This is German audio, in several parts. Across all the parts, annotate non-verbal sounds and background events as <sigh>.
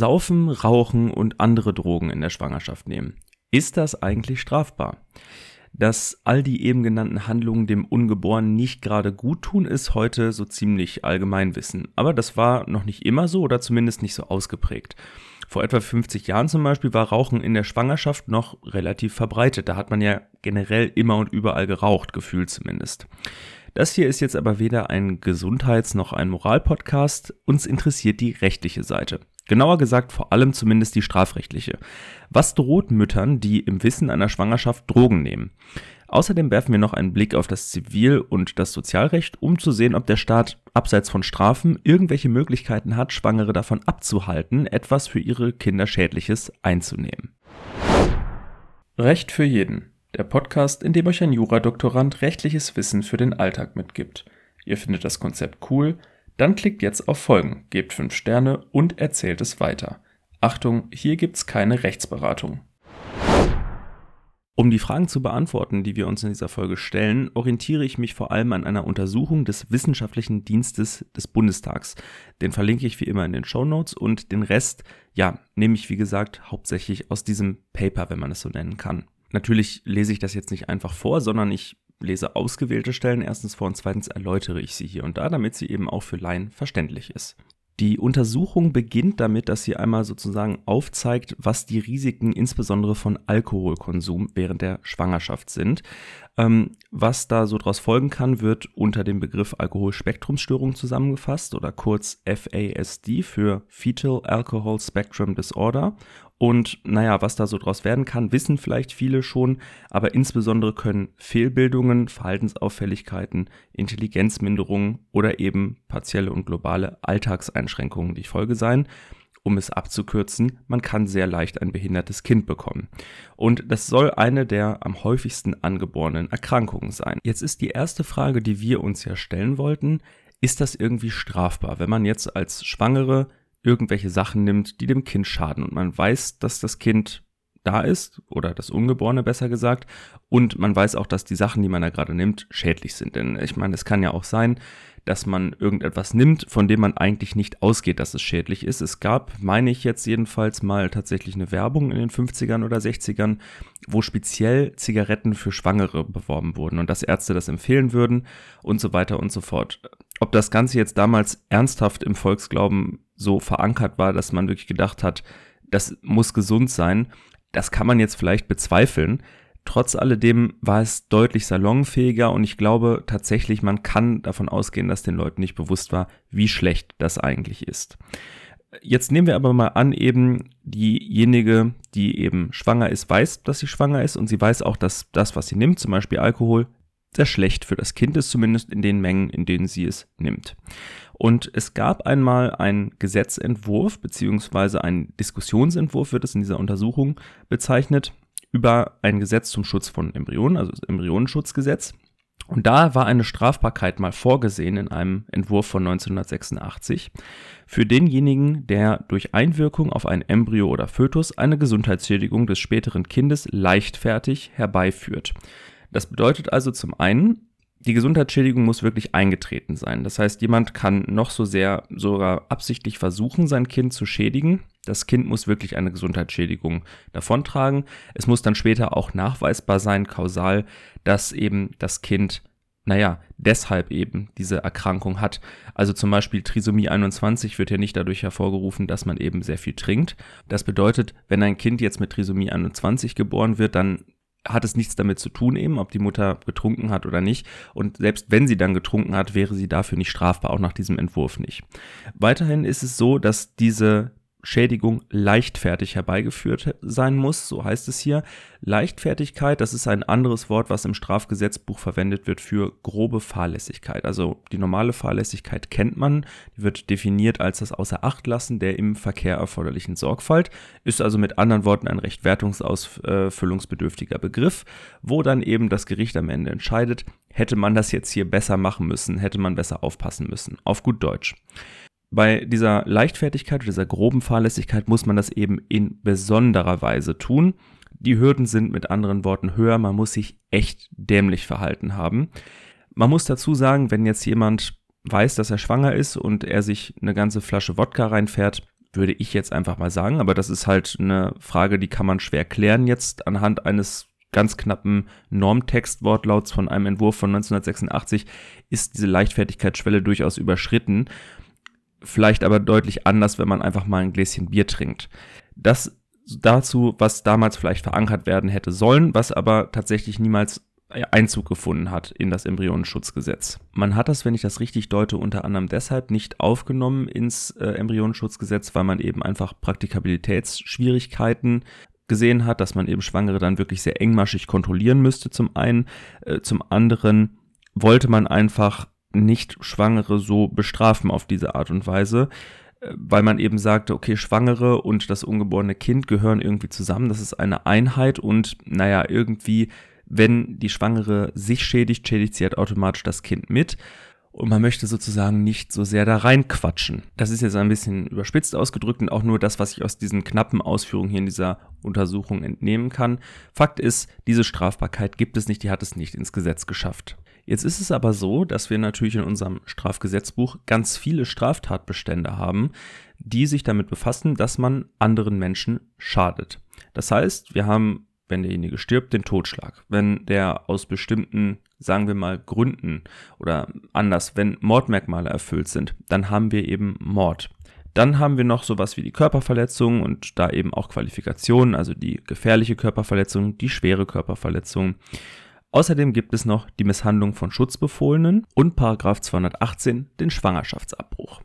Saufen, Rauchen und andere Drogen in der Schwangerschaft nehmen. Ist das eigentlich strafbar? Dass all die eben genannten Handlungen dem Ungeborenen nicht gerade gut tun, ist heute so ziemlich Allgemeinwissen. Aber das war noch nicht immer so oder zumindest nicht so ausgeprägt. Vor etwa 50 Jahren zum Beispiel war Rauchen in der Schwangerschaft noch relativ verbreitet. Da hat man ja generell immer und überall geraucht, gefühlt zumindest. Das hier ist jetzt aber weder ein Gesundheits- noch ein Moralpodcast. Uns interessiert die rechtliche Seite. Genauer gesagt vor allem zumindest die strafrechtliche. Was droht Müttern, die im Wissen einer Schwangerschaft Drogen nehmen? Außerdem werfen wir noch einen Blick auf das Zivil- und das Sozialrecht, um zu sehen, ob der Staat abseits von Strafen irgendwelche Möglichkeiten hat, Schwangere davon abzuhalten, etwas für ihre Kinder Schädliches einzunehmen. Recht für jeden. Der Podcast, in dem euch ein Juradoktorand rechtliches Wissen für den Alltag mitgibt. Ihr findet das Konzept cool? Dann klickt jetzt auf Folgen, gebt 5 Sterne und erzählt es weiter. Achtung, hier gibt's keine Rechtsberatung. Um die Fragen zu beantworten, die wir uns in dieser Folge stellen, orientiere ich mich vor allem an einer Untersuchung des Wissenschaftlichen Dienstes des Bundestags. Den verlinke ich wie immer in den Show Notes und den Rest, ja, nehme ich wie gesagt hauptsächlich aus diesem Paper, wenn man es so nennen kann. Natürlich lese ich das jetzt nicht einfach vor, sondern ich lese ausgewählte Stellen erstens vor und zweitens erläutere ich sie hier und da, damit sie eben auch für Laien verständlich ist. Die Untersuchung beginnt damit, dass sie einmal sozusagen aufzeigt, was die Risiken insbesondere von Alkoholkonsum während der Schwangerschaft sind. Ähm, was da so daraus folgen kann, wird unter dem Begriff Alkoholspektrumstörung zusammengefasst oder kurz FASD für Fetal Alcohol Spectrum Disorder und naja, was da so draus werden kann, wissen vielleicht viele schon, aber insbesondere können Fehlbildungen, Verhaltensauffälligkeiten, Intelligenzminderungen oder eben partielle und globale Alltagseinschränkungen die Folge sein. Um es abzukürzen, man kann sehr leicht ein behindertes Kind bekommen. Und das soll eine der am häufigsten angeborenen Erkrankungen sein. Jetzt ist die erste Frage, die wir uns ja stellen wollten, ist das irgendwie strafbar, wenn man jetzt als Schwangere irgendwelche Sachen nimmt, die dem Kind schaden. Und man weiß, dass das Kind da ist, oder das Ungeborene besser gesagt, und man weiß auch, dass die Sachen, die man da gerade nimmt, schädlich sind. Denn ich meine, es kann ja auch sein, dass man irgendetwas nimmt, von dem man eigentlich nicht ausgeht, dass es schädlich ist. Es gab, meine ich jetzt jedenfalls mal tatsächlich eine Werbung in den 50ern oder 60ern, wo speziell Zigaretten für Schwangere beworben wurden und dass Ärzte das empfehlen würden und so weiter und so fort. Ob das Ganze jetzt damals ernsthaft im Volksglauben so verankert war, dass man wirklich gedacht hat, das muss gesund sein, das kann man jetzt vielleicht bezweifeln. Trotz alledem war es deutlich salonfähiger und ich glaube tatsächlich, man kann davon ausgehen, dass den Leuten nicht bewusst war, wie schlecht das eigentlich ist. Jetzt nehmen wir aber mal an, eben diejenige, die eben schwanger ist, weiß, dass sie schwanger ist und sie weiß auch, dass das, was sie nimmt, zum Beispiel Alkohol, sehr schlecht für das Kind ist, zumindest in den Mengen, in denen sie es nimmt. Und es gab einmal einen Gesetzentwurf beziehungsweise einen Diskussionsentwurf, wird es in dieser Untersuchung bezeichnet, über ein Gesetz zum Schutz von Embryonen, also das Embryonenschutzgesetz. Und da war eine Strafbarkeit mal vorgesehen in einem Entwurf von 1986 für denjenigen, der durch Einwirkung auf ein Embryo oder Fötus eine Gesundheitsschädigung des späteren Kindes leichtfertig herbeiführt. Das bedeutet also zum einen, die Gesundheitsschädigung muss wirklich eingetreten sein. Das heißt, jemand kann noch so sehr sogar absichtlich versuchen, sein Kind zu schädigen. Das Kind muss wirklich eine Gesundheitsschädigung davontragen. Es muss dann später auch nachweisbar sein, kausal, dass eben das Kind, naja, deshalb eben diese Erkrankung hat. Also zum Beispiel Trisomie 21 wird ja nicht dadurch hervorgerufen, dass man eben sehr viel trinkt. Das bedeutet, wenn ein Kind jetzt mit Trisomie 21 geboren wird, dann hat es nichts damit zu tun eben, ob die Mutter getrunken hat oder nicht. Und selbst wenn sie dann getrunken hat, wäre sie dafür nicht strafbar, auch nach diesem Entwurf nicht. Weiterhin ist es so, dass diese Schädigung leichtfertig herbeigeführt sein muss, so heißt es hier. Leichtfertigkeit, das ist ein anderes Wort, was im Strafgesetzbuch verwendet wird für grobe Fahrlässigkeit. Also die normale Fahrlässigkeit kennt man, die wird definiert als das Außerachtlassen der im Verkehr erforderlichen Sorgfalt, ist also mit anderen Worten ein recht wertungsausfüllungsbedürftiger Begriff, wo dann eben das Gericht am Ende entscheidet, hätte man das jetzt hier besser machen müssen, hätte man besser aufpassen müssen. Auf gut Deutsch. Bei dieser Leichtfertigkeit, dieser groben Fahrlässigkeit muss man das eben in besonderer Weise tun. Die Hürden sind mit anderen Worten höher, man muss sich echt dämlich verhalten haben. Man muss dazu sagen, wenn jetzt jemand weiß, dass er schwanger ist und er sich eine ganze Flasche Wodka reinfährt, würde ich jetzt einfach mal sagen. Aber das ist halt eine Frage, die kann man schwer klären jetzt anhand eines ganz knappen Normtextwortlauts von einem Entwurf von 1986 ist diese Leichtfertigkeitsschwelle durchaus überschritten. Vielleicht aber deutlich anders, wenn man einfach mal ein Gläschen Bier trinkt. Das dazu, was damals vielleicht verankert werden hätte sollen, was aber tatsächlich niemals Einzug gefunden hat in das Embryonenschutzgesetz. Man hat das, wenn ich das richtig deute, unter anderem deshalb nicht aufgenommen ins äh, Embryonenschutzgesetz, weil man eben einfach Praktikabilitätsschwierigkeiten gesehen hat, dass man eben Schwangere dann wirklich sehr engmaschig kontrollieren müsste zum einen. Äh, zum anderen wollte man einfach nicht Schwangere so bestrafen auf diese Art und Weise, äh, weil man eben sagte, okay, Schwangere und das ungeborene Kind gehören irgendwie zusammen, das ist eine Einheit und naja, irgendwie, wenn die Schwangere sich schädigt, schädigt sie halt automatisch das Kind mit und man möchte sozusagen nicht so sehr da reinquatschen. Das ist jetzt ein bisschen überspitzt ausgedrückt und auch nur das, was ich aus diesen knappen Ausführungen hier in dieser Untersuchung entnehmen kann. Fakt ist, diese Strafbarkeit gibt es nicht, die hat es nicht ins Gesetz geschafft. Jetzt ist es aber so, dass wir natürlich in unserem Strafgesetzbuch ganz viele Straftatbestände haben, die sich damit befassen, dass man anderen Menschen schadet. Das heißt, wir haben, wenn derjenige stirbt, den Totschlag. Wenn der aus bestimmten sagen wir mal, Gründen oder anders, wenn Mordmerkmale erfüllt sind, dann haben wir eben Mord. Dann haben wir noch sowas wie die Körperverletzung und da eben auch Qualifikationen, also die gefährliche Körperverletzung, die schwere Körperverletzung. Außerdem gibt es noch die Misshandlung von Schutzbefohlenen und Paragraph 218 den Schwangerschaftsabbruch.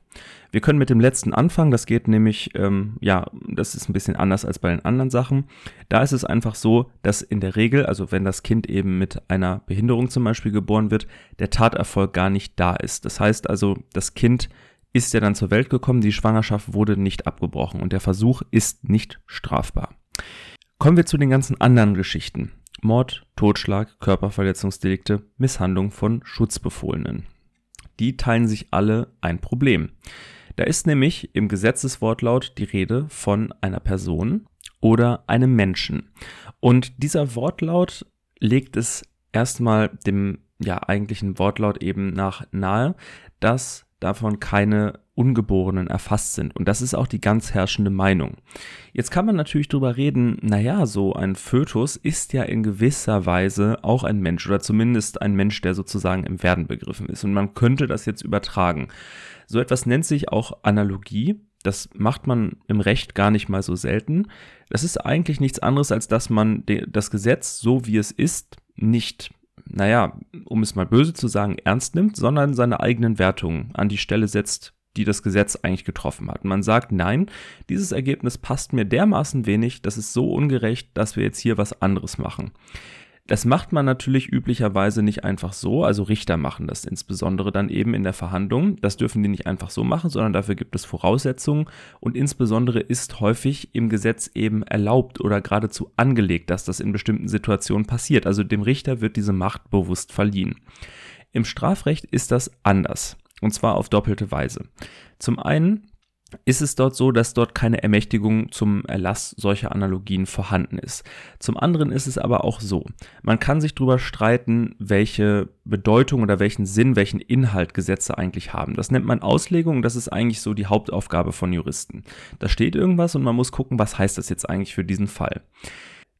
Wir können mit dem letzten anfangen, das geht nämlich, ähm, ja, das ist ein bisschen anders als bei den anderen Sachen. Da ist es einfach so, dass in der Regel, also wenn das Kind eben mit einer Behinderung zum Beispiel geboren wird, der Taterfolg gar nicht da ist. Das heißt also, das Kind ist ja dann zur Welt gekommen, die Schwangerschaft wurde nicht abgebrochen und der Versuch ist nicht strafbar. Kommen wir zu den ganzen anderen Geschichten. Mord, Totschlag, Körperverletzungsdelikte, Misshandlung von Schutzbefohlenen. Die teilen sich alle ein Problem. Da ist nämlich im Gesetzeswortlaut die Rede von einer Person oder einem Menschen. Und dieser Wortlaut legt es erstmal dem ja eigentlichen Wortlaut eben nach nahe, dass davon keine Ungeborenen erfasst sind. Und das ist auch die ganz herrschende Meinung. Jetzt kann man natürlich drüber reden, naja, so ein Fötus ist ja in gewisser Weise auch ein Mensch oder zumindest ein Mensch, der sozusagen im Werden begriffen ist. Und man könnte das jetzt übertragen. So etwas nennt sich auch Analogie. Das macht man im Recht gar nicht mal so selten. Das ist eigentlich nichts anderes, als dass man das Gesetz, so wie es ist, nicht, naja, um es mal böse zu sagen, ernst nimmt, sondern seine eigenen Wertungen an die Stelle setzt, die das Gesetz eigentlich getroffen hat. Man sagt, nein, dieses Ergebnis passt mir dermaßen wenig, das ist so ungerecht, dass wir jetzt hier was anderes machen. Das macht man natürlich üblicherweise nicht einfach so, also Richter machen das insbesondere dann eben in der Verhandlung. Das dürfen die nicht einfach so machen, sondern dafür gibt es Voraussetzungen und insbesondere ist häufig im Gesetz eben erlaubt oder geradezu angelegt, dass das in bestimmten Situationen passiert. Also dem Richter wird diese Macht bewusst verliehen. Im Strafrecht ist das anders und zwar auf doppelte Weise. Zum einen ist es dort so, dass dort keine Ermächtigung zum Erlass solcher Analogien vorhanden ist. Zum anderen ist es aber auch so, man kann sich darüber streiten, welche Bedeutung oder welchen Sinn, welchen Inhalt Gesetze eigentlich haben. Das nennt man Auslegung, das ist eigentlich so die Hauptaufgabe von Juristen. Da steht irgendwas und man muss gucken, was heißt das jetzt eigentlich für diesen Fall.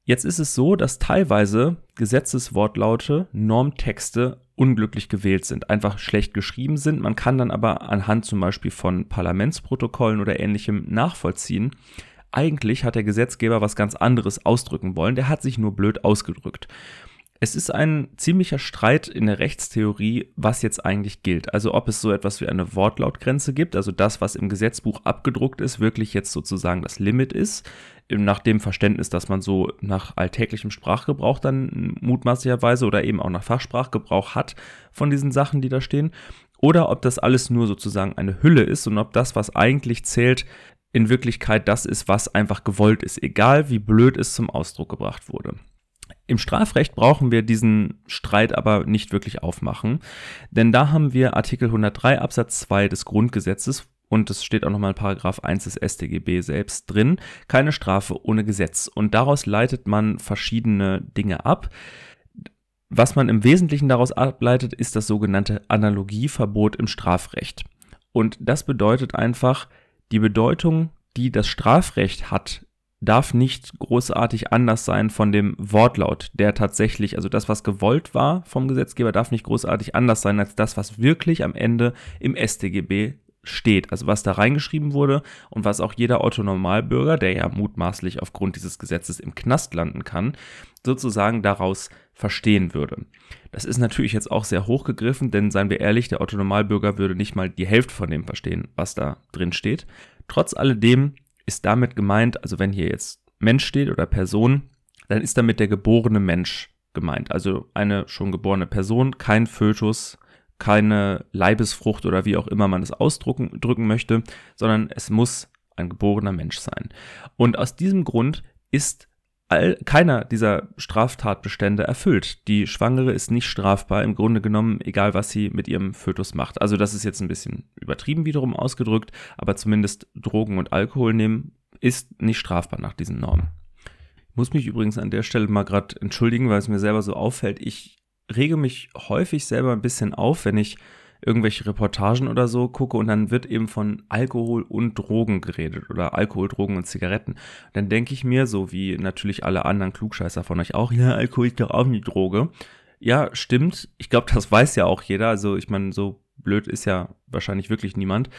Jetzt ist es so, dass teilweise Gesetzeswortlaute, Normtexte unglücklich gewählt sind, einfach schlecht geschrieben sind. Man kann dann aber anhand zum Beispiel von Parlamentsprotokollen oder ähnlichem nachvollziehen, eigentlich hat der Gesetzgeber was ganz anderes ausdrücken wollen, der hat sich nur blöd ausgedrückt. Es ist ein ziemlicher Streit in der Rechtstheorie, was jetzt eigentlich gilt. Also ob es so etwas wie eine Wortlautgrenze gibt, also das, was im Gesetzbuch abgedruckt ist, wirklich jetzt sozusagen das Limit ist, nach dem Verständnis, dass man so nach alltäglichem Sprachgebrauch dann mutmaßlicherweise oder eben auch nach Fachsprachgebrauch hat von diesen Sachen, die da stehen. Oder ob das alles nur sozusagen eine Hülle ist und ob das, was eigentlich zählt, in Wirklichkeit das ist, was einfach gewollt ist, egal wie blöd es zum Ausdruck gebracht wurde. Im Strafrecht brauchen wir diesen Streit aber nicht wirklich aufmachen, denn da haben wir Artikel 103 Absatz 2 des Grundgesetzes und es steht auch nochmal in Paragraph 1 des StGB selbst drin, keine Strafe ohne Gesetz. Und daraus leitet man verschiedene Dinge ab. Was man im Wesentlichen daraus ableitet, ist das sogenannte Analogieverbot im Strafrecht. Und das bedeutet einfach, die Bedeutung die das Strafrecht hat, darf nicht großartig anders sein von dem Wortlaut, der tatsächlich, also das, was gewollt war vom Gesetzgeber, darf nicht großartig anders sein als das, was wirklich am Ende im StGB steht, also was da reingeschrieben wurde und was auch jeder Otto-Normalbürger, der ja mutmaßlich aufgrund dieses Gesetzes im Knast landen kann, sozusagen daraus verstehen würde. Das ist natürlich jetzt auch sehr hochgegriffen, denn seien wir ehrlich, der Otto-Normalbürger würde nicht mal die Hälfte von dem verstehen, was da drin steht. Trotz alledem ist damit gemeint, also wenn hier jetzt Mensch steht oder Person, dann ist damit der geborene Mensch gemeint. Also eine schon geborene Person, kein Fötus, keine Leibesfrucht oder wie auch immer man es ausdrücken drücken möchte, sondern es muss ein geborener Mensch sein. Und aus diesem Grund ist all, keiner dieser Straftatbestände erfüllt. Die Schwangere ist nicht strafbar, im Grunde genommen, egal was sie mit ihrem Fötus macht. Also das ist jetzt ein bisschen übertrieben wiederum ausgedrückt, aber zumindest Drogen und Alkohol nehmen ist nicht strafbar nach diesen Normen. Ich muss mich übrigens an der Stelle mal gerade entschuldigen, weil es mir selber so auffällt. Ich rege mich häufig selber ein bisschen auf, wenn ich irgendwelche Reportagen oder so gucke und dann wird eben von Alkohol und Drogen geredet oder Alkohol, Drogen und Zigaretten. Dann denke ich mir, so wie natürlich alle anderen Klugscheißer von euch auch, ja, Alkohol ist doch auch eine Droge. Ja, stimmt. Ich glaube, das weiß ja auch jeder. Also ich meine, so blöd ist ja wahrscheinlich wirklich niemand.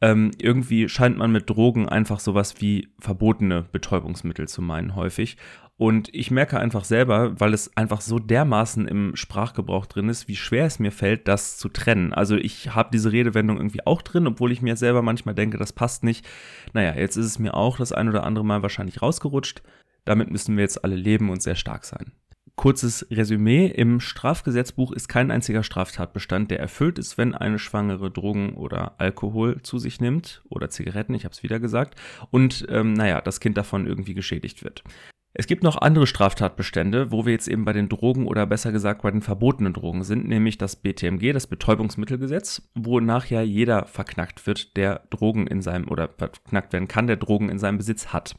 Ähm, irgendwie scheint man mit Drogen einfach sowas wie verbotene Betäubungsmittel zu meinen, häufig. Und ich merke einfach selber, weil es einfach so dermaßen im Sprachgebrauch drin ist, wie schwer es mir fällt, das zu trennen. Also ich habe diese Redewendung irgendwie auch drin, obwohl ich mir selber manchmal denke, das passt nicht. Naja, jetzt ist es mir auch das ein oder andere Mal wahrscheinlich rausgerutscht. Damit müssen wir jetzt alle leben und sehr stark sein. Kurzes Resümee. Im Strafgesetzbuch ist kein einziger Straftatbestand, der erfüllt ist, wenn eine Schwangere Drogen oder Alkohol zu sich nimmt oder Zigaretten, ich habe es wieder gesagt, und ähm, naja, das Kind davon irgendwie geschädigt wird. Es gibt noch andere Straftatbestände, wo wir jetzt eben bei den Drogen oder besser gesagt bei den verbotenen Drogen sind, nämlich das BTMG, das Betäubungsmittelgesetz, wo nachher jeder verknackt wird, der Drogen in seinem oder verknackt werden kann, der Drogen in seinem Besitz hat.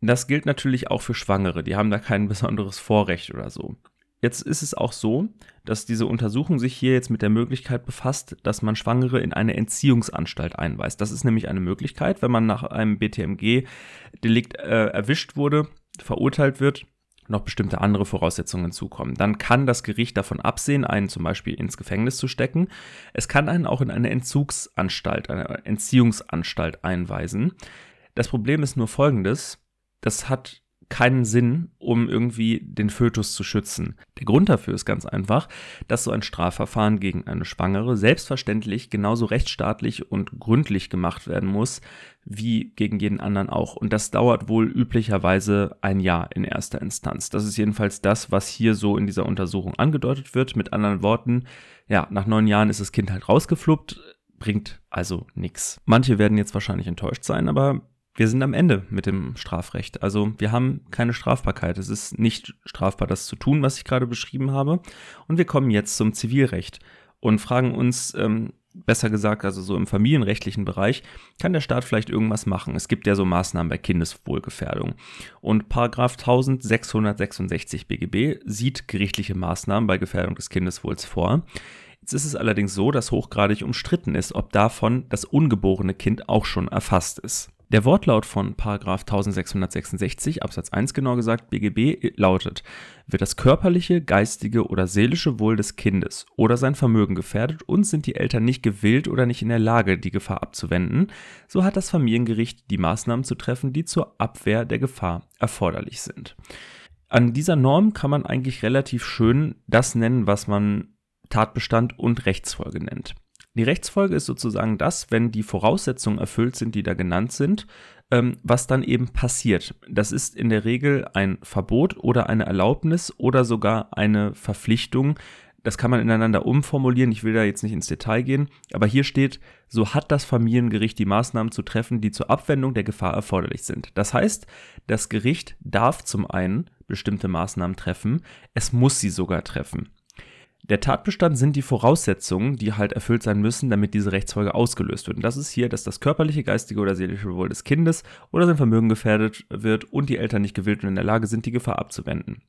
Das gilt natürlich auch für Schwangere, die haben da kein <laughs> besonderes Vorrecht oder so. Jetzt ist es auch so, dass diese Untersuchung sich hier jetzt mit der Möglichkeit befasst, dass man Schwangere in eine Entziehungsanstalt einweist. Das ist nämlich eine Möglichkeit, wenn man nach einem BTMG-Delikt äh, erwischt wurde, verurteilt wird, noch bestimmte andere Voraussetzungen zukommen. Dann kann das Gericht davon absehen, einen zum Beispiel ins Gefängnis zu stecken. Es kann einen auch in eine Entzugsanstalt, eine Entziehungsanstalt einweisen. Das Problem ist nur folgendes. Das hat keinen Sinn, um irgendwie den Fötus zu schützen. Der Grund dafür ist ganz einfach, dass so ein Strafverfahren gegen eine Schwangere selbstverständlich genauso rechtsstaatlich und gründlich gemacht werden muss, wie gegen jeden anderen auch. Und das dauert wohl üblicherweise ein Jahr in erster Instanz. Das ist jedenfalls das, was hier so in dieser Untersuchung angedeutet wird. Mit anderen Worten, ja, nach neun Jahren ist das Kind halt rausgefluppt, bringt also nichts. Manche werden jetzt wahrscheinlich enttäuscht sein, aber wir sind am Ende mit dem Strafrecht. Also wir haben keine Strafbarkeit. Es ist nicht strafbar, das zu tun, was ich gerade beschrieben habe. Und wir kommen jetzt zum Zivilrecht und fragen uns, ähm, besser gesagt, also so im familienrechtlichen Bereich, kann der Staat vielleicht irgendwas machen? Es gibt ja so Maßnahmen bei Kindeswohlgefährdung. Und Paragraph 1666 BGB sieht gerichtliche Maßnahmen bei Gefährdung des Kindeswohls vor. Jetzt ist es allerdings so, dass hochgradig umstritten ist, ob davon das ungeborene Kind auch schon erfasst ist. Der Wortlaut von 1666 Absatz 1 genau gesagt BGB lautet, wird das körperliche, geistige oder seelische Wohl des Kindes oder sein Vermögen gefährdet und sind die Eltern nicht gewillt oder nicht in der Lage, die Gefahr abzuwenden, so hat das Familiengericht die Maßnahmen zu treffen, die zur Abwehr der Gefahr erforderlich sind. An dieser Norm kann man eigentlich relativ schön das nennen, was man Tatbestand und Rechtsfolge nennt. Die Rechtsfolge ist sozusagen das, wenn die Voraussetzungen erfüllt sind, die da genannt sind, ähm, was dann eben passiert. Das ist in der Regel ein Verbot oder eine Erlaubnis oder sogar eine Verpflichtung. Das kann man ineinander umformulieren. Ich will da jetzt nicht ins Detail gehen. Aber hier steht, so hat das Familiengericht die Maßnahmen zu treffen, die zur Abwendung der Gefahr erforderlich sind. Das heißt, das Gericht darf zum einen bestimmte Maßnahmen treffen. Es muss sie sogar treffen. Der Tatbestand sind die Voraussetzungen, die halt erfüllt sein müssen, damit diese Rechtsfolge ausgelöst wird. Und das ist hier, dass das körperliche, geistige oder seelische Wohl des Kindes oder sein Vermögen gefährdet wird und die Eltern nicht gewillt und in der Lage sind, die Gefahr abzuwenden.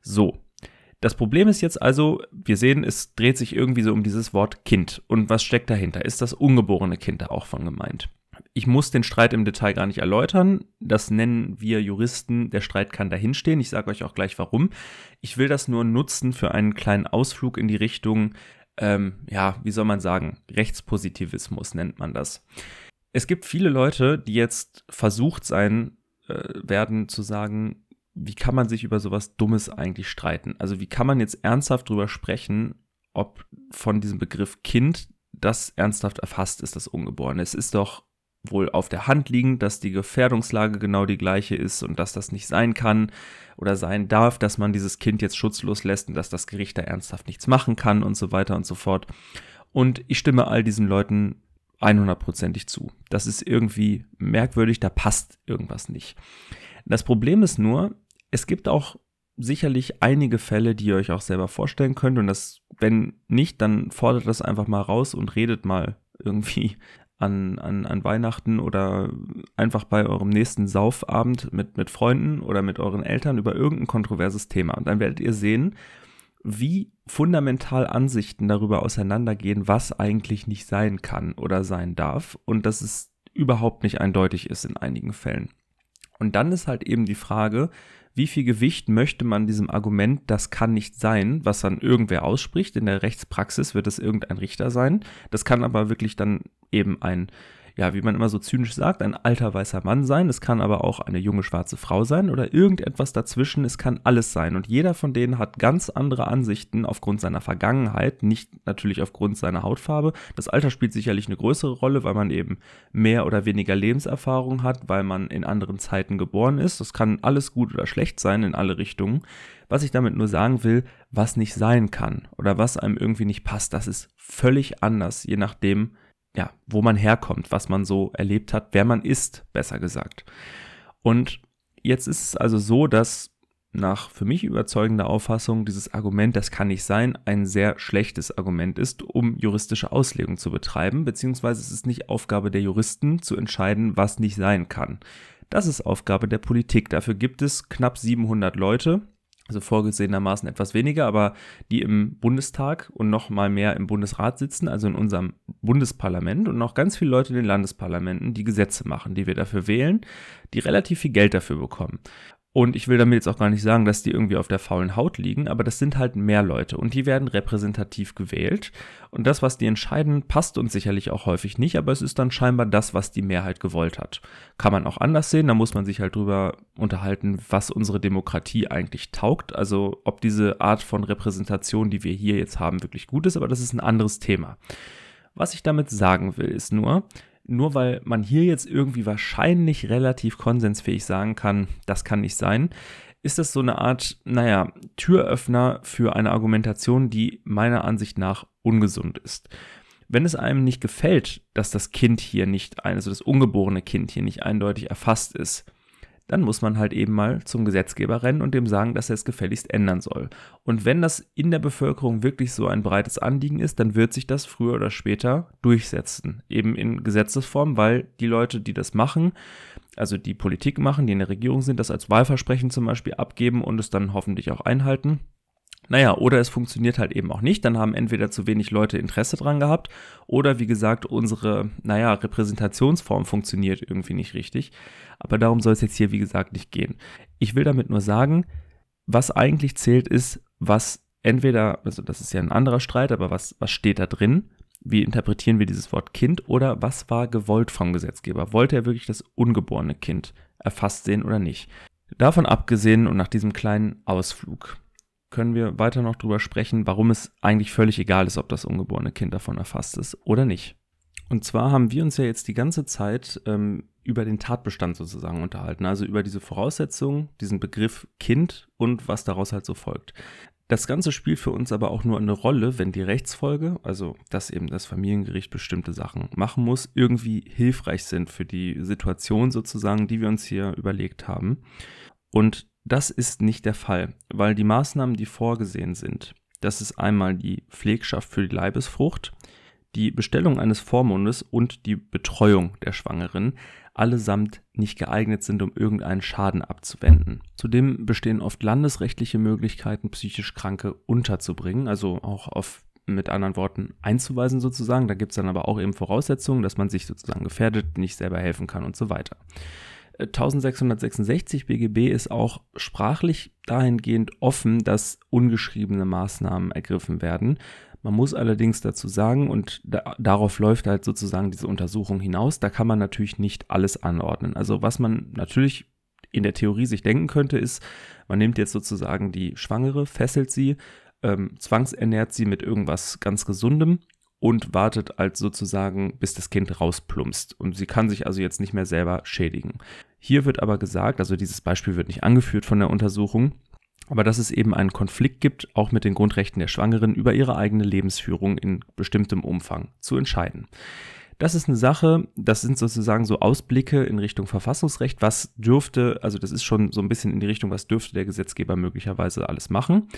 So. Das Problem ist jetzt also, wir sehen, es dreht sich irgendwie so um dieses Wort Kind. Und was steckt dahinter? Ist das ungeborene Kind da auch von gemeint? Ich muss den Streit im Detail gar nicht erläutern. Das nennen wir Juristen. Der Streit kann dahinstehen. Ich sage euch auch gleich warum. Ich will das nur nutzen für einen kleinen Ausflug in die Richtung, ähm, ja, wie soll man sagen, Rechtspositivismus nennt man das. Es gibt viele Leute, die jetzt versucht sein äh, werden zu sagen, wie kann man sich über sowas Dummes eigentlich streiten? Also wie kann man jetzt ernsthaft drüber sprechen, ob von diesem Begriff Kind das ernsthaft erfasst ist, das Ungeborene? Es ist doch wohl auf der Hand liegend, dass die Gefährdungslage genau die gleiche ist und dass das nicht sein kann oder sein darf, dass man dieses Kind jetzt schutzlos lässt und dass das Gericht da ernsthaft nichts machen kann und so weiter und so fort. Und ich stimme all diesen Leuten 100%ig zu. Das ist irgendwie merkwürdig, da passt irgendwas nicht. Das Problem ist nur, es gibt auch sicherlich einige Fälle, die ihr euch auch selber vorstellen könnt. Und das, wenn nicht, dann fordert das einfach mal raus und redet mal irgendwie an, an, an Weihnachten oder einfach bei eurem nächsten Saufabend mit, mit Freunden oder mit euren Eltern über irgendein kontroverses Thema. Und dann werdet ihr sehen, wie fundamental Ansichten darüber auseinandergehen, was eigentlich nicht sein kann oder sein darf und dass es überhaupt nicht eindeutig ist in einigen Fällen. Und dann ist halt eben die Frage, wie viel Gewicht möchte man diesem Argument, das kann nicht sein, was dann irgendwer ausspricht. In der Rechtspraxis wird es irgendein Richter sein. Das kann aber wirklich dann eben ein ja, wie man immer so zynisch sagt, ein alter weißer Mann sein. Es kann aber auch eine junge schwarze Frau sein oder irgendetwas dazwischen. Es kann alles sein. Und jeder von denen hat ganz andere Ansichten aufgrund seiner Vergangenheit, nicht natürlich aufgrund seiner Hautfarbe. Das Alter spielt sicherlich eine größere Rolle, weil man eben mehr oder weniger Lebenserfahrung hat, weil man in anderen Zeiten geboren ist. Das kann alles gut oder schlecht sein in alle Richtungen. Was ich damit nur sagen will, was nicht sein kann oder was einem irgendwie nicht passt, das ist völlig anders, je nachdem, ja, wo man herkommt, was man so erlebt hat, wer man ist, besser gesagt. Und jetzt ist es also so, dass nach für mich überzeugender Auffassung dieses Argument, das kann nicht sein, ein sehr schlechtes Argument ist, um juristische Auslegung zu betreiben, beziehungsweise es ist nicht Aufgabe der Juristen zu entscheiden, was nicht sein kann. Das ist Aufgabe der Politik. Dafür gibt es knapp 700 Leute, also vorgesehenermaßen etwas weniger, aber die im Bundestag und noch mal mehr im Bundesrat sitzen, also in unserem Bundesparlament und noch ganz viele Leute in den Landesparlamenten, die Gesetze machen, die wir dafür wählen, die relativ viel Geld dafür bekommen. Und ich will damit jetzt auch gar nicht sagen, dass die irgendwie auf der faulen Haut liegen, aber das sind halt mehr Leute und die werden repräsentativ gewählt. Und das, was die entscheiden, passt uns sicherlich auch häufig nicht, aber es ist dann scheinbar das, was die Mehrheit gewollt hat. Kann man auch anders sehen, da muss man sich halt drüber unterhalten, was unsere Demokratie eigentlich taugt. Also ob diese Art von Repräsentation, die wir hier jetzt haben, wirklich gut ist, aber das ist ein anderes Thema. Was ich damit sagen will, ist nur, nur weil man hier jetzt irgendwie wahrscheinlich relativ konsensfähig sagen kann, das kann nicht sein, ist das so eine Art, naja, Türöffner für eine Argumentation, die meiner Ansicht nach ungesund ist. Wenn es einem nicht gefällt, dass das Kind hier nicht, also das ungeborene Kind hier nicht eindeutig erfasst ist, dann muss man halt eben mal zum Gesetzgeber rennen und dem sagen, dass er es gefälligst ändern soll. Und wenn das in der Bevölkerung wirklich so ein breites Anliegen ist, dann wird sich das früher oder später durchsetzen, eben in Gesetzesform, weil die Leute, die das machen, also die Politik machen, die in der Regierung sind, das als Wahlversprechen zum Beispiel abgeben und es dann hoffentlich auch einhalten. Naja, oder es funktioniert halt eben auch nicht. Dann haben entweder zu wenig Leute Interesse dran gehabt oder wie gesagt, unsere, naja, Repräsentationsform funktioniert irgendwie nicht richtig. Aber darum soll es jetzt hier, wie gesagt, nicht gehen. Ich will damit nur sagen, was eigentlich zählt, ist, was entweder, also das ist ja ein anderer Streit, aber was, was steht da drin? Wie interpretieren wir dieses Wort Kind oder was war gewollt vom Gesetzgeber? Wollte er wirklich das ungeborene Kind erfasst sehen oder nicht? Davon abgesehen und nach diesem kleinen Ausflug können wir weiter noch drüber sprechen, warum es eigentlich völlig egal ist, ob das ungeborene Kind davon erfasst ist oder nicht. Und zwar haben wir uns ja jetzt die ganze Zeit ähm, über den Tatbestand sozusagen unterhalten, also über diese Voraussetzung, diesen Begriff Kind und was daraus halt so folgt. Das Ganze spielt für uns aber auch nur eine Rolle, wenn die Rechtsfolge, also dass eben das Familiengericht bestimmte Sachen machen muss, irgendwie hilfreich sind für die Situation sozusagen, die wir uns hier überlegt haben. Und das ist nicht der Fall, weil die Maßnahmen, die vorgesehen sind, das ist einmal die Pflegschaft für die Leibesfrucht, die Bestellung eines Vormundes und die Betreuung der Schwangeren allesamt nicht geeignet sind, um irgendeinen Schaden abzuwenden. Zudem bestehen oft landesrechtliche Möglichkeiten, psychisch Kranke unterzubringen, also auch auf mit anderen Worten einzuweisen sozusagen. Da gibt es dann aber auch eben Voraussetzungen, dass man sich sozusagen gefährdet, nicht selber helfen kann und so weiter. 1666 BGB ist auch sprachlich dahingehend offen, dass ungeschriebene Maßnahmen ergriffen werden. Man muss allerdings dazu sagen, und da, darauf läuft halt sozusagen diese Untersuchung hinaus, da kann man natürlich nicht alles anordnen. Also was man natürlich in der Theorie sich denken könnte, ist, man nimmt jetzt sozusagen die Schwangere, fesselt sie, ähm, zwangsernährt sie mit irgendwas ganz Gesundem und wartet als sozusagen, bis das Kind rausplumpst. Und sie kann sich also jetzt nicht mehr selber schädigen. Hier wird aber gesagt, also dieses Beispiel wird nicht angeführt von der Untersuchung, aber dass es eben einen Konflikt gibt, auch mit den Grundrechten der Schwangeren über ihre eigene Lebensführung in bestimmtem Umfang zu entscheiden. Das ist eine Sache, das sind sozusagen so Ausblicke in Richtung Verfassungsrecht. Was dürfte, also das ist schon so ein bisschen in die Richtung, was dürfte der Gesetzgeber möglicherweise alles machen?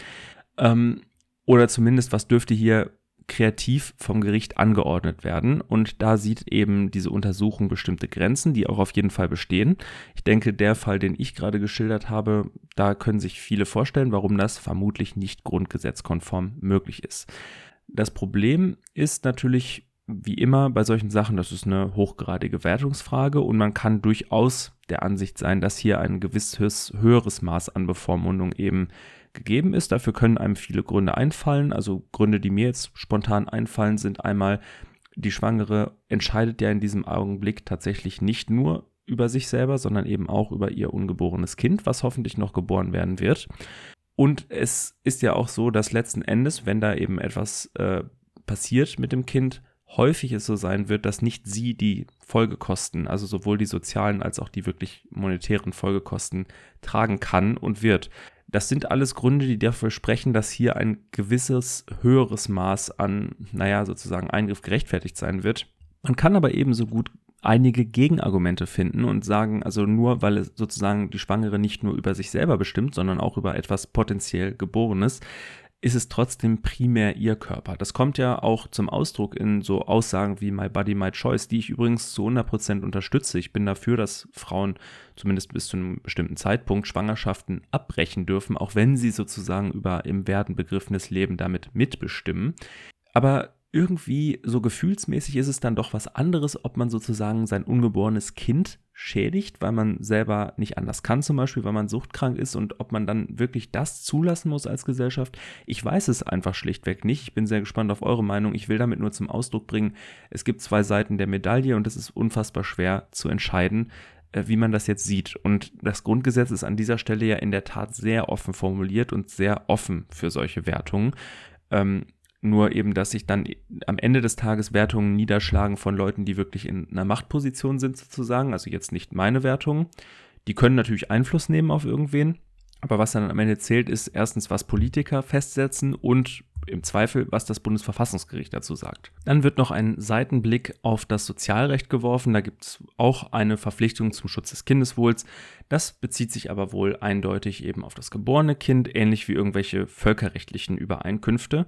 Ähm, oder zumindest, was dürfte hier kreativ vom Gericht angeordnet werden. Und da sieht eben diese Untersuchung bestimmte Grenzen, die auch auf jeden Fall bestehen. Ich denke, der Fall, den ich gerade geschildert habe, da können sich viele vorstellen, warum das vermutlich nicht grundgesetzkonform möglich ist. Das Problem ist natürlich, wie immer bei solchen Sachen, das ist eine hochgradige Wertungsfrage und man kann durchaus der Ansicht sein, dass hier ein gewisses höheres Maß an Bevormundung eben gegeben ist. Dafür können einem viele Gründe einfallen. Also Gründe, die mir jetzt spontan einfallen, sind einmal, die Schwangere entscheidet ja in diesem Augenblick tatsächlich nicht nur über sich selber, sondern eben auch über ihr ungeborenes Kind, was hoffentlich noch geboren werden wird. Und es ist ja auch so, dass letzten Endes, wenn da eben etwas äh, passiert mit dem Kind, häufig es so sein wird, dass nicht sie die Folgekosten, also sowohl die sozialen als auch die wirklich monetären Folgekosten tragen kann und wird. Das sind alles Gründe, die dafür sprechen, dass hier ein gewisses höheres Maß an, naja, sozusagen Eingriff gerechtfertigt sein wird. Man kann aber ebenso gut einige Gegenargumente finden und sagen, also nur weil sozusagen die Schwangere nicht nur über sich selber bestimmt, sondern auch über etwas potenziell Geborenes, ist es trotzdem primär ihr Körper. Das kommt ja auch zum Ausdruck in so Aussagen wie My Body, My Choice, die ich übrigens zu 100% unterstütze. Ich bin dafür, dass Frauen zumindest bis zu einem bestimmten Zeitpunkt Schwangerschaften abbrechen dürfen, auch wenn sie sozusagen über im Werden begriffenes Leben damit mitbestimmen. Aber irgendwie so gefühlsmäßig ist es dann doch was anderes, ob man sozusagen sein ungeborenes Kind schädigt, weil man selber nicht anders kann, zum Beispiel, weil man suchtkrank ist und ob man dann wirklich das zulassen muss als Gesellschaft. Ich weiß es einfach schlichtweg nicht. Ich bin sehr gespannt auf eure Meinung. Ich will damit nur zum Ausdruck bringen, es gibt zwei Seiten der Medaille und es ist unfassbar schwer zu entscheiden, äh, wie man das jetzt sieht. Und das Grundgesetz ist an dieser Stelle ja in der Tat sehr offen formuliert und sehr offen für solche Wertungen. Ähm, nur eben, dass sich dann am Ende des Tages Wertungen niederschlagen von Leuten, die wirklich in einer Machtposition sind, sozusagen. Also jetzt nicht meine Wertungen. Die können natürlich Einfluss nehmen auf irgendwen. Aber was dann am Ende zählt, ist erstens, was Politiker festsetzen und im Zweifel, was das Bundesverfassungsgericht dazu sagt. Dann wird noch ein Seitenblick auf das Sozialrecht geworfen. Da gibt es auch eine Verpflichtung zum Schutz des Kindeswohls. Das bezieht sich aber wohl eindeutig eben auf das geborene Kind, ähnlich wie irgendwelche völkerrechtlichen Übereinkünfte.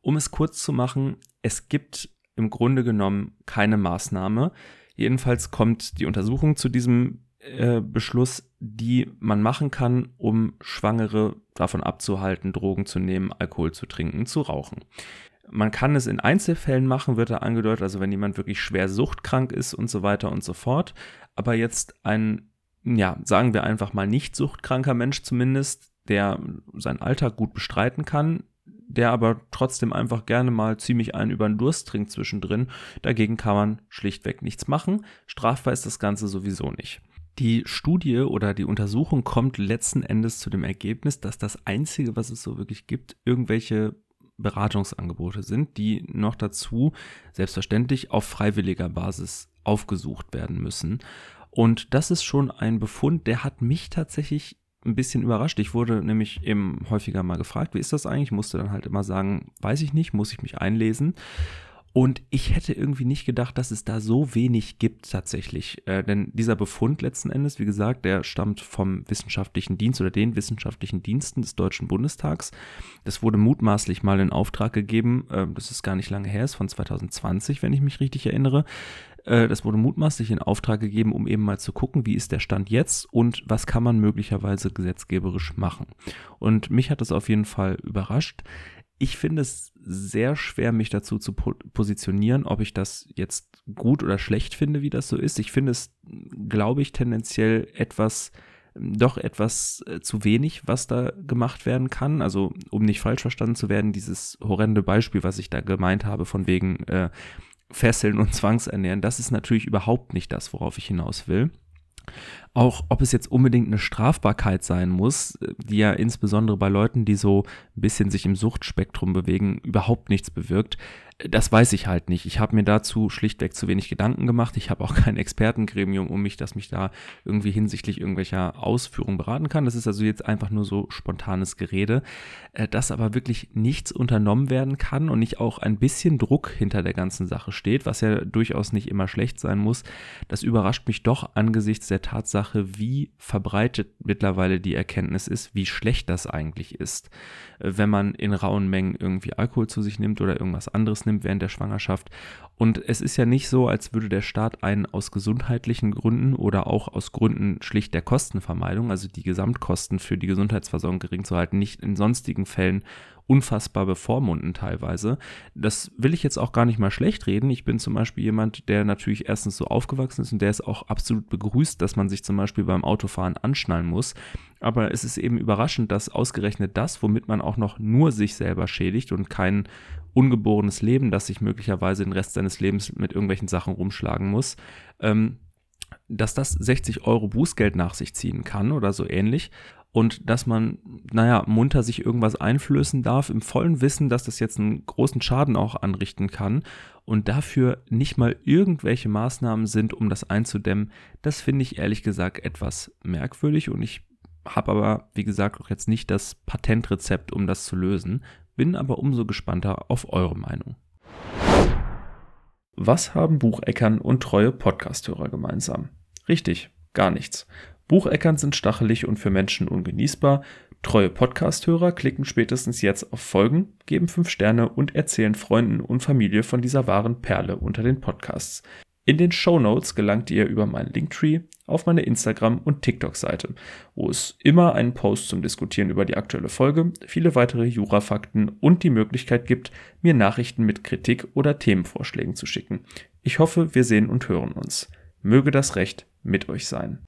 Um es kurz zu machen, es gibt im Grunde genommen keine Maßnahme. Jedenfalls kommt die Untersuchung zu diesem äh, Beschluss, die man machen kann, um Schwangere davon abzuhalten, Drogen zu nehmen, Alkohol zu trinken, zu rauchen. Man kann es in Einzelfällen machen, wird da angedeutet, also wenn jemand wirklich schwer suchtkrank ist und so weiter und so fort. Aber jetzt ein, ja, sagen wir einfach mal nicht suchtkranker Mensch zumindest, der seinen Alltag gut bestreiten kann, der aber trotzdem einfach gerne mal ziemlich einen über den Durst trinkt zwischendrin. Dagegen kann man schlichtweg nichts machen. Strafbar ist das Ganze sowieso nicht. Die Studie oder die Untersuchung kommt letzten Endes zu dem Ergebnis, dass das Einzige, was es so wirklich gibt, irgendwelche Beratungsangebote sind, die noch dazu selbstverständlich auf freiwilliger Basis aufgesucht werden müssen. Und das ist schon ein Befund, der hat mich tatsächlich ein bisschen überrascht. Ich wurde nämlich eben häufiger mal gefragt, wie ist das eigentlich? Ich musste dann halt immer sagen, weiß ich nicht, muss ich mich einlesen. Und ich hätte irgendwie nicht gedacht, dass es da so wenig gibt tatsächlich. Äh, denn dieser Befund letzten Endes, wie gesagt, der stammt vom wissenschaftlichen Dienst oder den wissenschaftlichen Diensten des Deutschen Bundestags. Das wurde mutmaßlich mal in Auftrag gegeben. Äh, das ist gar nicht lange her, ist von 2020, wenn ich mich richtig erinnere. Äh, das wurde mutmaßlich in Auftrag gegeben, um eben mal zu gucken, wie ist der Stand jetzt und was kann man möglicherweise gesetzgeberisch machen. Und mich hat das auf jeden Fall überrascht. Ich finde es sehr schwer, mich dazu zu positionieren, ob ich das jetzt gut oder schlecht finde, wie das so ist. Ich finde es, glaube ich, tendenziell etwas doch etwas äh, zu wenig, was da gemacht werden kann. Also, um nicht falsch verstanden zu werden, dieses horrende Beispiel, was ich da gemeint habe, von wegen äh, Fesseln und Zwangsernähren, das ist natürlich überhaupt nicht das, worauf ich hinaus will. Auch ob es jetzt unbedingt eine Strafbarkeit sein muss, die ja insbesondere bei Leuten, die so ein bisschen sich im Suchtspektrum bewegen, überhaupt nichts bewirkt, das weiß ich halt nicht. Ich habe mir dazu schlichtweg zu wenig Gedanken gemacht. Ich habe auch <laughs> kein Expertengremium um mich, das mich da irgendwie hinsichtlich irgendwelcher Ausführungen beraten kann. Das ist also jetzt einfach nur so spontanes Gerede, äh, dass aber wirklich nichts unternommen werden kann und nicht auch ein bisschen Druck hinter der ganzen Sache steht, was ja durchaus nicht immer schlecht sein muss. Das überrascht mich doch angesichts der Tatsache, wie verbreitet mittlerweile die Erkenntnis ist, wie schlecht das eigentlich ist, äh, wenn man in rauen Mengen irgendwie Alkohol zu sich nimmt oder irgendwas anderes nimmt während der Schwangerschaft. Und es ist ja nicht so, als würde der Staat einen aus gesundheitlichen Gründen oder auch aus Gründen schlicht der Kostenvermeidung, also die Gesamtkosten für die Gesundheitsversorgung gering zu halten, nicht in sonstigen Fällen unfassbar bevormunden teilweise. Das will ich jetzt auch gar nicht mal schlecht reden. Ich bin zum Beispiel jemand, der natürlich erstens so aufgewachsen ist und der es auch absolut begrüßt, dass man sich zum Beispiel beim Autofahren anschnallen muss. Aber es ist eben überraschend, dass ausgerechnet das, womit man auch noch nur sich selber schädigt und kein ungeborenes Leben, das sich möglicherweise den Rest seines Lebens mit irgendwelchen Sachen rumschlagen muss, ähm, dass das 60 Euro Bußgeld nach sich ziehen kann oder so ähnlich und dass man, naja, munter sich irgendwas einflößen darf, im vollen Wissen, dass das jetzt einen großen Schaden auch anrichten kann und dafür nicht mal irgendwelche Maßnahmen sind, um das einzudämmen, das finde ich ehrlich gesagt etwas merkwürdig und ich habe aber, wie gesagt, auch jetzt nicht das Patentrezept, um das zu lösen, bin aber umso gespannter auf eure Meinung. Was haben Bucheckern und treue Podcasthörer gemeinsam? Richtig, gar nichts. Bucheckern sind stachelig und für Menschen ungenießbar. Treue Podcasthörer klicken spätestens jetzt auf Folgen, geben 5 Sterne und erzählen Freunden und Familie von dieser wahren Perle unter den Podcasts. In den Show Notes gelangt ihr über meinen Linktree auf meine Instagram- und TikTok-Seite, wo es immer einen Post zum Diskutieren über die aktuelle Folge, viele weitere Jurafakten und die Möglichkeit gibt, mir Nachrichten mit Kritik oder Themenvorschlägen zu schicken. Ich hoffe, wir sehen und hören uns. Möge das Recht mit euch sein.